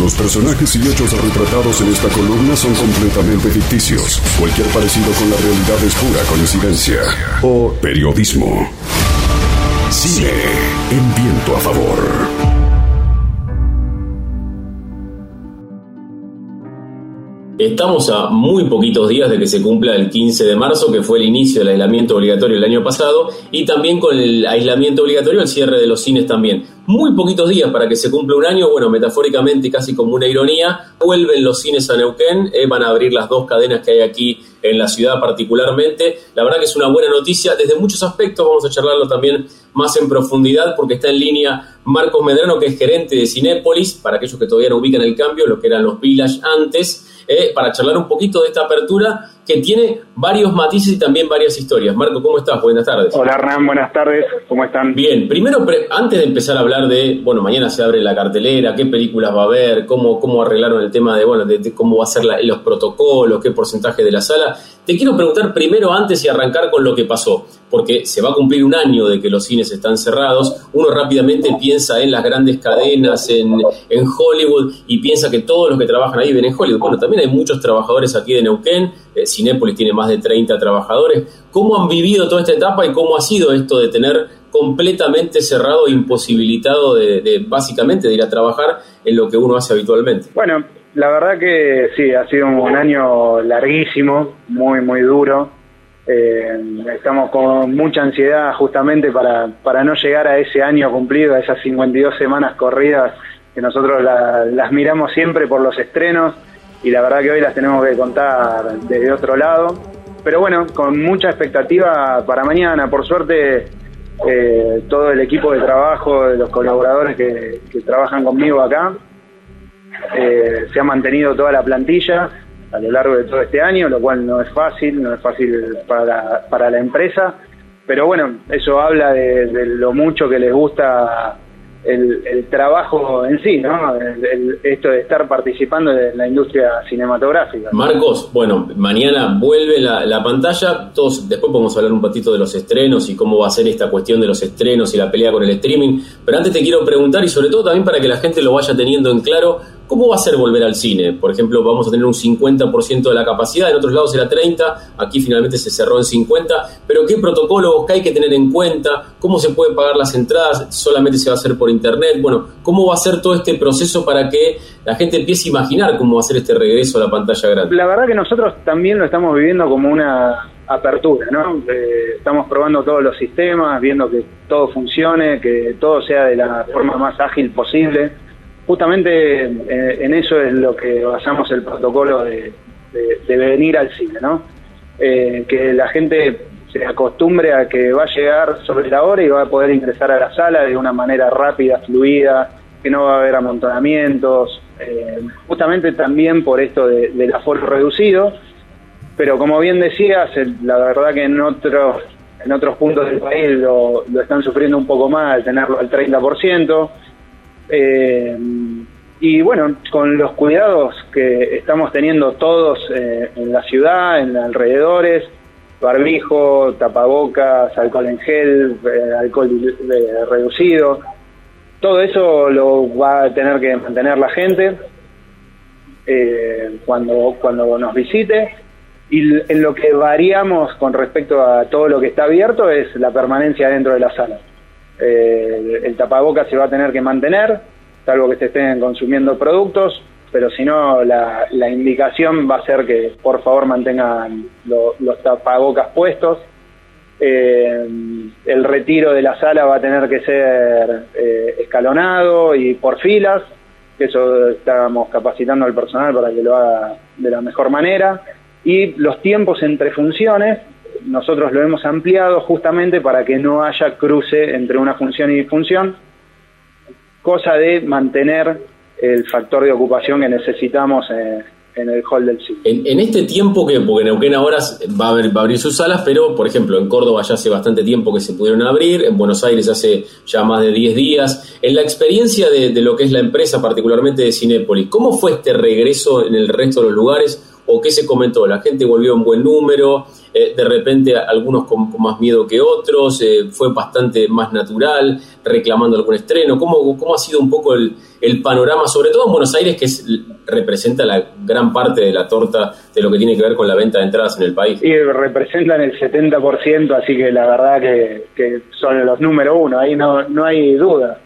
Los personajes y hechos retratados en esta columna son completamente ficticios. Cualquier parecido con la realidad es pura coincidencia o periodismo. Cine en viento a favor. Estamos a muy poquitos días de que se cumpla el 15 de marzo, que fue el inicio del aislamiento obligatorio el año pasado, y también con el aislamiento obligatorio el cierre de los cines también. Muy poquitos días para que se cumpla un año, bueno, metafóricamente casi como una ironía, vuelven los cines a Neuquén, eh, van a abrir las dos cadenas que hay aquí en la ciudad particularmente. La verdad que es una buena noticia desde muchos aspectos, vamos a charlarlo también más en profundidad porque está en línea Marcos Medrano, que es gerente de Cinépolis, para aquellos que todavía no ubican el cambio, lo que eran los Village antes eh, para charlar un poquito de esta apertura que tiene varios matices y también varias historias. Marco, ¿cómo estás? Buenas tardes. Hola Hernán, buenas tardes, ¿cómo están? Bien, primero, antes de empezar a hablar de, bueno, mañana se abre la cartelera, qué películas va a haber, cómo, cómo arreglaron el tema de, bueno, de, cómo va a ser los protocolos, qué porcentaje de la sala, te quiero preguntar primero antes y arrancar con lo que pasó, porque se va a cumplir un año de que los cines están cerrados, uno rápidamente piensa en las grandes cadenas, en, en Hollywood, y piensa que todos los que trabajan ahí ven en Hollywood. Bueno, también hay muchos trabajadores aquí de Neuquén, eh, Cinépolis tiene más de 30 trabajadores. ¿Cómo han vivido toda esta etapa y cómo ha sido esto de tener completamente cerrado imposibilitado de, básicamente de ir a trabajar en lo que uno hace habitualmente? Bueno, la verdad que sí, ha sido un año larguísimo, muy, muy duro. Eh, estamos con mucha ansiedad justamente para, para no llegar a ese año cumplido, a esas 52 semanas corridas que nosotros las miramos siempre por los estrenos y la verdad que hoy las tenemos que contar desde otro lado. Pero bueno, con mucha expectativa para mañana. Por suerte, eh, todo el equipo de trabajo, de los colaboradores que, trabajan conmigo acá, eh, se ha mantenido toda la plantilla a lo largo de todo este año, lo cual no es fácil, no es fácil para, para la empresa. Pero bueno, eso habla de, lo mucho que les gusta el, trabajo en sí, ¿no? esto de estar participando de la industria cinematográfica. Marcos, bueno, mañana vuelve la, pantalla, todos después podemos hablar un poquito de los estrenos y cómo va a ser esta cuestión de los estrenos y la pelea con el streaming, pero antes te quiero preguntar y sobre todo también para que la gente lo vaya teniendo en claro, ¿Cómo va a ser volver al cine? Por ejemplo, vamos a tener un 50% de la capacidad, en otros lados era 30, aquí finalmente se cerró en 50, pero ¿qué protocolos hay que tener en cuenta? ¿Cómo se pueden pagar las entradas? ¿Solamente se va a hacer por internet? Bueno, ¿cómo va a ser todo este proceso para que la gente empiece a imaginar cómo va a ser este regreso a la pantalla grande? La verdad que nosotros también lo estamos viviendo como una apertura, ¿no? Eh, estamos probando todos los sistemas, viendo que todo funcione, que todo sea de la forma más ágil posible justamente eh, en eso es lo que basamos el protocolo de, venir al cine, ¿no? Eh, que la gente se acostumbre a que va a llegar sobre la hora y va a poder ingresar a la sala de una manera rápida, fluida, que no va a haber amontonamientos, eh, justamente también por esto del aforo reducido, pero como bien decías, la verdad que en otros en otros puntos del país lo, lo están sufriendo un poco más al tenerlo al 30%, eh, y bueno, con los cuidados que estamos teniendo todos eh, en la ciudad, en alrededores, barbijo, tapabocas, alcohol en gel, eh, alcohol reducido, todo eso lo va a tener que mantener la gente cuando, cuando nos visite. Y en lo que variamos con respecto a todo lo que está abierto es la permanencia dentro de la sala. Eh, el tapabocas se va a tener que mantener, salvo que se estén consumiendo productos, pero si no, la, indicación va a ser que por favor mantengan los tapabocas puestos. Eh, el retiro de la sala va a tener que ser eh, escalonado y por filas, eso estamos capacitando al personal para que lo haga de la mejor manera. Y los tiempos entre funciones nosotros lo hemos ampliado justamente para que no haya cruce entre una función y función, cosa de mantener el factor de ocupación que necesitamos en el hall del cine. En, este tiempo que, porque Neuquén ahora va a, abrir sus salas, pero por ejemplo en Córdoba ya hace bastante tiempo que se pudieron abrir, en Buenos Aires hace ya más de 10 días. En la experiencia de, de lo que es la empresa, particularmente de Cinépolis, ¿cómo fue este regreso en el resto de los lugares? O qué se comentó? ¿La gente volvió en buen número? Eh, de repente algunos con, más miedo que otros, eh, fue bastante más natural, reclamando algún estreno. ¿Cómo, cómo ha sido un poco el, panorama, sobre todo en Buenos Aires, que representa la gran parte de la torta de lo que tiene que ver con la venta de entradas en el país? Y representan el 70%, así que la verdad que, son los número uno, ahí no, no hay duda.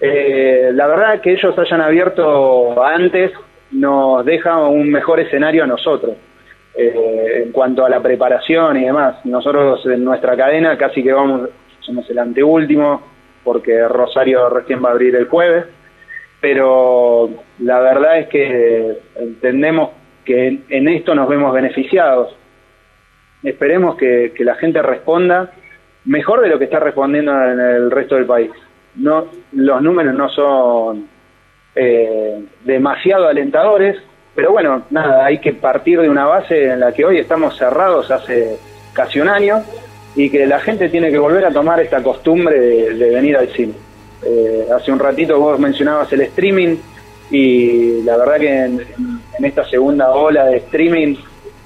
Eh, la verdad que ellos hayan abierto antes nos deja un mejor escenario a nosotros eh, en cuanto a la preparación y demás. Nosotros en nuestra cadena casi que vamos, somos el anteúltimo, porque Rosario recién va a abrir el jueves, pero la verdad es que entendemos que en esto nos vemos beneficiados. Esperemos que, la gente responda mejor de lo que está respondiendo en el resto del país. No, los números no son eh, demasiado alentadores, pero bueno, nada, hay que partir de una base en la que hoy estamos cerrados hace casi un año y que la gente tiene que volver a tomar esta costumbre de, venir al cine. Eh, hace un ratito vos mencionabas el streaming y la verdad que en, esta segunda ola de streaming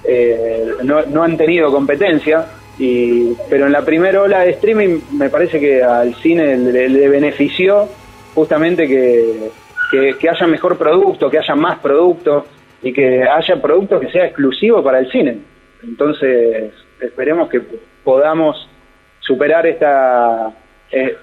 eh, no, han tenido competencia, y, pero en la primera ola de streaming me parece que al cine le benefició justamente que, que, haya mejor producto, que haya más producto y que haya producto que sea exclusivo para el cine. Entonces, esperemos que podamos superar esta, eh,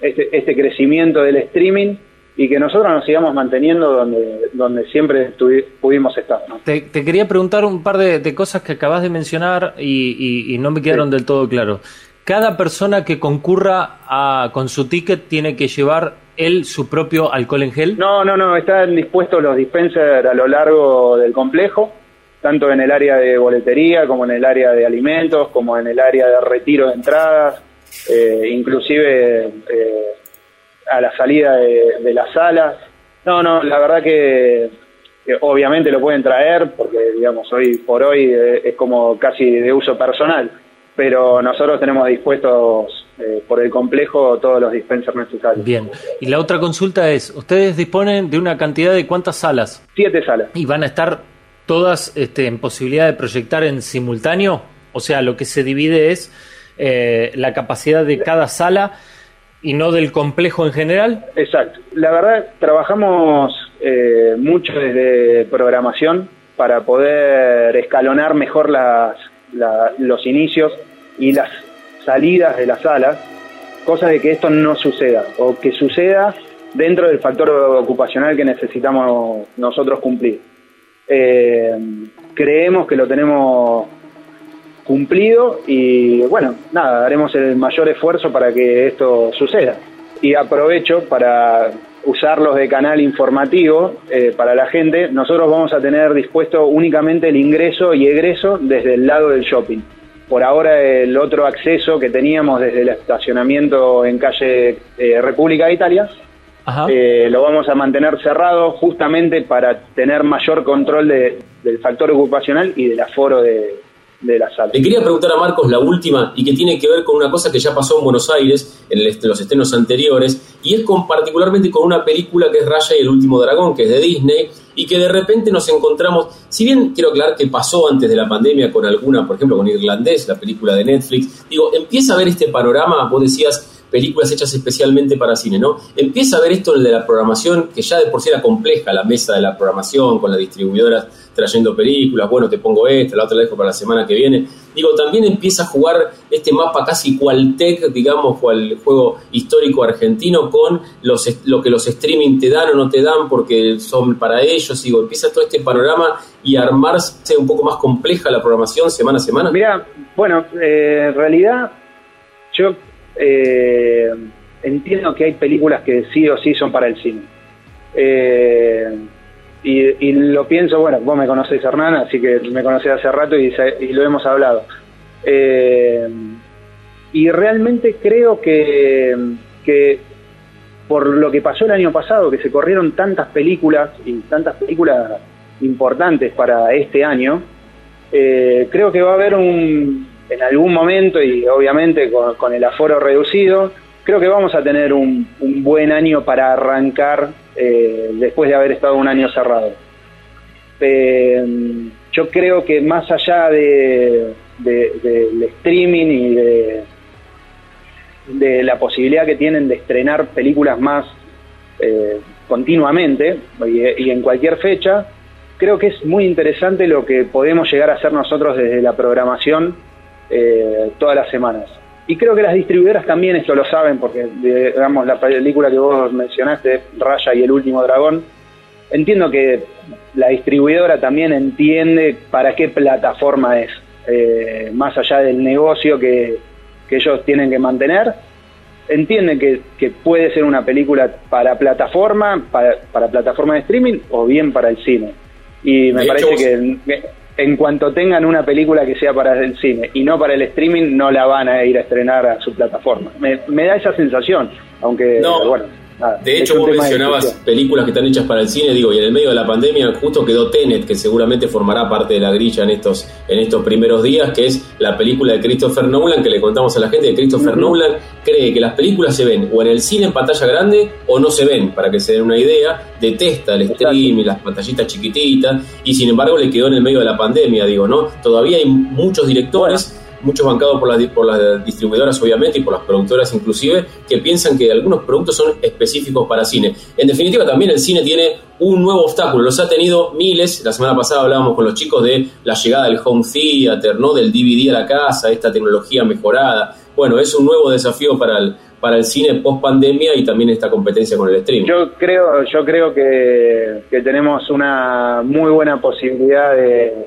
este, este, crecimiento del streaming y que nosotros nos sigamos manteniendo donde, donde siempre pudimos estar. Te, quería preguntar un par de, cosas que acabas de mencionar y, no me quedaron del todo claro. Cada persona que concurra a, con su ticket tiene que llevar él su propio alcohol en gel? No, no, no, están dispuestos los dispensers a lo largo del complejo, tanto en el área de boletería como en el área de alimentos, como en el área de retiro de entradas, eh, inclusive eh, a la salida de, las salas. No, no, la verdad que, obviamente lo pueden traer porque, digamos, hoy por hoy eh, es como casi de uso personal, pero nosotros tenemos dispuestos eh, por el complejo todos los dispensers necesarios. Bien, y la otra consulta es, ¿ustedes disponen de una cantidad de cuántas salas? Siete salas. ¿Y van a estar todas este, en posibilidad de proyectar en simultáneo? O sea, lo que se divide es eh, la capacidad de cada sala y no del complejo en general. Exacto. La verdad, trabajamos eh, mucho desde programación para poder escalonar mejor las, los inicios y las salidas de las salas, cosa de que esto no suceda, o que suceda dentro del factor ocupacional que necesitamos nosotros cumplir. Eh, creemos que lo tenemos cumplido y bueno, nada, haremos el mayor esfuerzo para que esto suceda. Y aprovecho para usarlos de canal informativo eh, para la gente, nosotros vamos a tener dispuesto únicamente el ingreso y egreso desde el lado del shopping. Por ahora el otro acceso que teníamos desde el estacionamiento en calle eh, República de Italia, eh, lo vamos a mantener cerrado justamente para tener mayor control del factor ocupacional y del aforo de, de la sala. Le quería preguntar a Marcos la última y que tiene que ver con una cosa que ya pasó en Buenos Aires en, los estrenos anteriores y es con particularmente con una película que es Raya y el último dragón, que es de Disney y que de repente nos encontramos, si bien quiero aclarar que pasó antes de la pandemia con alguna, por ejemplo con Irlandés, la película de Netflix, digo, empieza a ver este panorama, vos decías películas hechas especialmente para cine, ¿no? Empieza a ver esto de la programación, que ya de por sí era compleja la mesa de la programación, con las distribuidoras trayendo películas, bueno, te pongo esta, la otra la dejo para la semana que viene. Digo, también empieza a jugar este mapa casi cual tech, digamos, cual juego histórico argentino, con los, lo que los streaming te dan o no te dan porque son para ellos. Digo, empieza todo este panorama y armarse un poco más compleja la programación semana a semana. Mira, bueno, eh, en realidad yo eh, entiendo que hay películas que sí o sí son para el cine. Eh, y, lo pienso, bueno, vos me conocés Hernán, así que me conocés hace rato y, lo hemos hablado. Eh, y realmente creo que, que por lo que pasó el año pasado, que se corrieron tantas películas y tantas películas importantes para este año, creo que va a haber un, en algún momento y obviamente con, el aforo reducido, creo que vamos a tener un, buen año para arrancar eh, después de haber estado un año cerrado. Eh, yo creo que más allá de, del streaming y de, la posibilidad que tienen de estrenar películas más eh, continuamente y, en cualquier fecha, creo que es muy interesante lo que podemos llegar a hacer nosotros desde la programación eh, todas las semanas. Y creo que las distribuidoras también esto lo saben, porque digamos la película que vos mencionaste, Raya y el último dragón, entiendo que la distribuidora también entiende para qué plataforma es, eh, más allá del negocio que, ellos tienen que mantener, entienden que, que, puede ser una película para plataforma, para, para, plataforma de streaming o bien para el cine. Y me parece que en cuanto tengan una película que sea para el cine y no para el streaming, no la van a ir a estrenar a su plataforma. Me, me da esa sensación, aunque, bueno, de hecho, vos mencionabas películas que están hechas para el cine, digo, y en el medio de la pandemia justo quedó Tenet, que seguramente formará parte de la grilla en estos, en estos primeros días, que es la película de Christopher Nolan, que le contamos a la gente que Christopher Nolan cree que las películas se ven o en el cine en pantalla grande o no se ven, para que se den una idea, detesta el stream y las pantallitas chiquititas, y sin embargo le quedó en el medio de la pandemia, digo, ¿no? Todavía hay muchos directores muchos bancados por las, por las distribuidoras obviamente y por las productoras inclusive, que piensan que algunos productos son específicos para cine. En definitiva, también el cine tiene un nuevo obstáculo, los ha tenido miles, la semana pasada hablábamos con los chicos de la llegada del home theater, ¿no? del DVD a la casa, esta tecnología mejorada. Bueno, es un nuevo desafío para el, para el cine post pandemia y también esta competencia con el streaming. Yo creo, yo creo que, que tenemos una muy buena posibilidad de,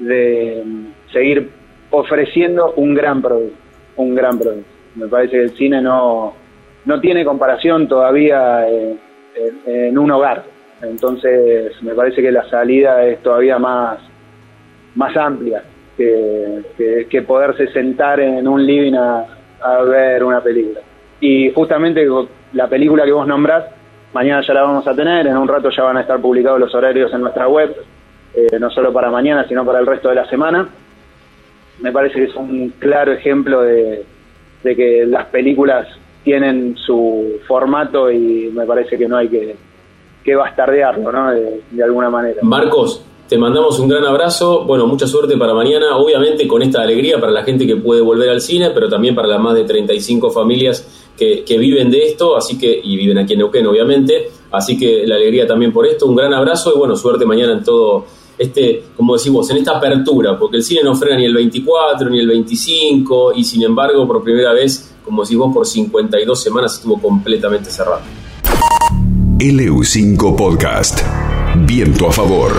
de seguir ofreciendo un gran producto, un gran producto. Me parece que el cine no, no tiene comparación todavía en, un hogar, entonces me parece que la salida es todavía más, más amplia que, que, poderse sentar en un living a, ver una película. Y justamente la película que vos nombrás, mañana ya la vamos a tener, en un rato ya van a estar publicados los horarios en nuestra web, eh, no solo para mañana, sino para el resto de la semana me parece que es un claro ejemplo de, que las películas tienen su formato y me parece que no hay que, que bastardearlo, ¿no? De, alguna manera. Marcos, te mandamos un gran abrazo, bueno, mucha suerte para mañana, obviamente con esta alegría para la gente que puede volver al cine, pero también para las más de 35 familias que, que viven de esto, así que, y viven aquí en Neuquén, obviamente, así que la alegría también por esto, un gran abrazo y bueno, suerte mañana en todo este, como decimos, en esta apertura, porque el cine no frena ni el 24 ni el 25 y sin embargo por primera vez, como decimos, por 52 semanas estuvo completamente cerrado. LU5 Podcast. Viento a favor.